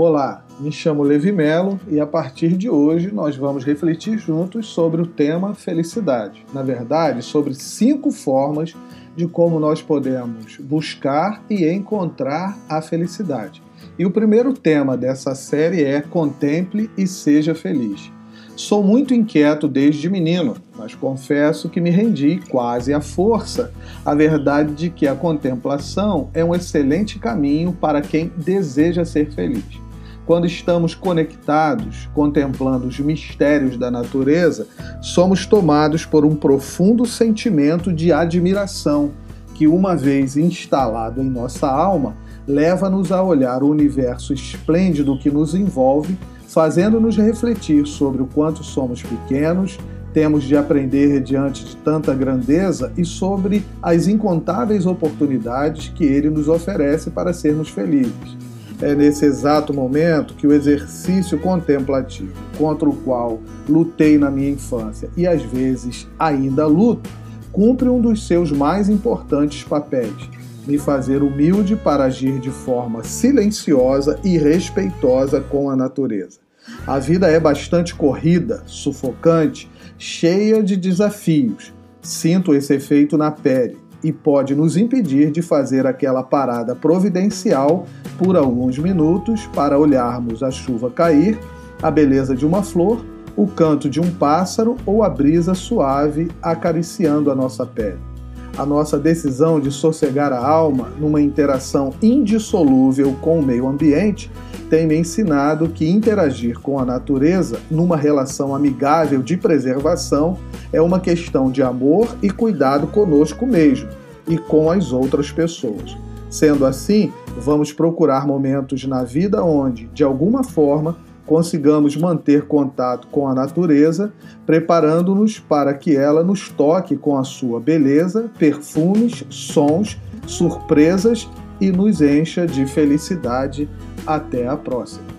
Olá, me chamo Levi Melo e a partir de hoje nós vamos refletir juntos sobre o tema felicidade. Na verdade, sobre cinco formas de como nós podemos buscar e encontrar a felicidade. E o primeiro tema dessa série é Contemple e Seja Feliz. Sou muito inquieto desde menino, mas confesso que me rendi quase à força à verdade de que a contemplação é um excelente caminho para quem deseja ser feliz. Quando estamos conectados, contemplando os mistérios da natureza, somos tomados por um profundo sentimento de admiração que, uma vez instalado em nossa alma, leva-nos a olhar o universo esplêndido que nos envolve fazendo-nos refletir sobre o quanto somos pequenos, temos de aprender diante de tanta grandeza e sobre as incontáveis oportunidades que ele nos oferece para sermos felizes. É nesse exato momento que o exercício contemplativo, contra o qual lutei na minha infância e às vezes ainda luto, cumpre um dos seus mais importantes papéis: me fazer humilde para agir de forma silenciosa e respeitosa com a natureza. A vida é bastante corrida, sufocante, cheia de desafios. Sinto esse efeito na pele e pode nos impedir de fazer aquela parada providencial por alguns minutos para olharmos a chuva cair, a beleza de uma flor, o canto de um pássaro ou a brisa suave acariciando a nossa pele a nossa decisão de sossegar a alma numa interação indissolúvel com o meio ambiente tem me ensinado que interagir com a natureza numa relação amigável de preservação é uma questão de amor e cuidado conosco mesmo e com as outras pessoas. Sendo assim, vamos procurar momentos na vida onde, de alguma forma, consigamos manter contato com a natureza, preparando-nos para que ela nos toque com a sua beleza, perfumes, sons, surpresas e nos encha de felicidade. Até a próxima!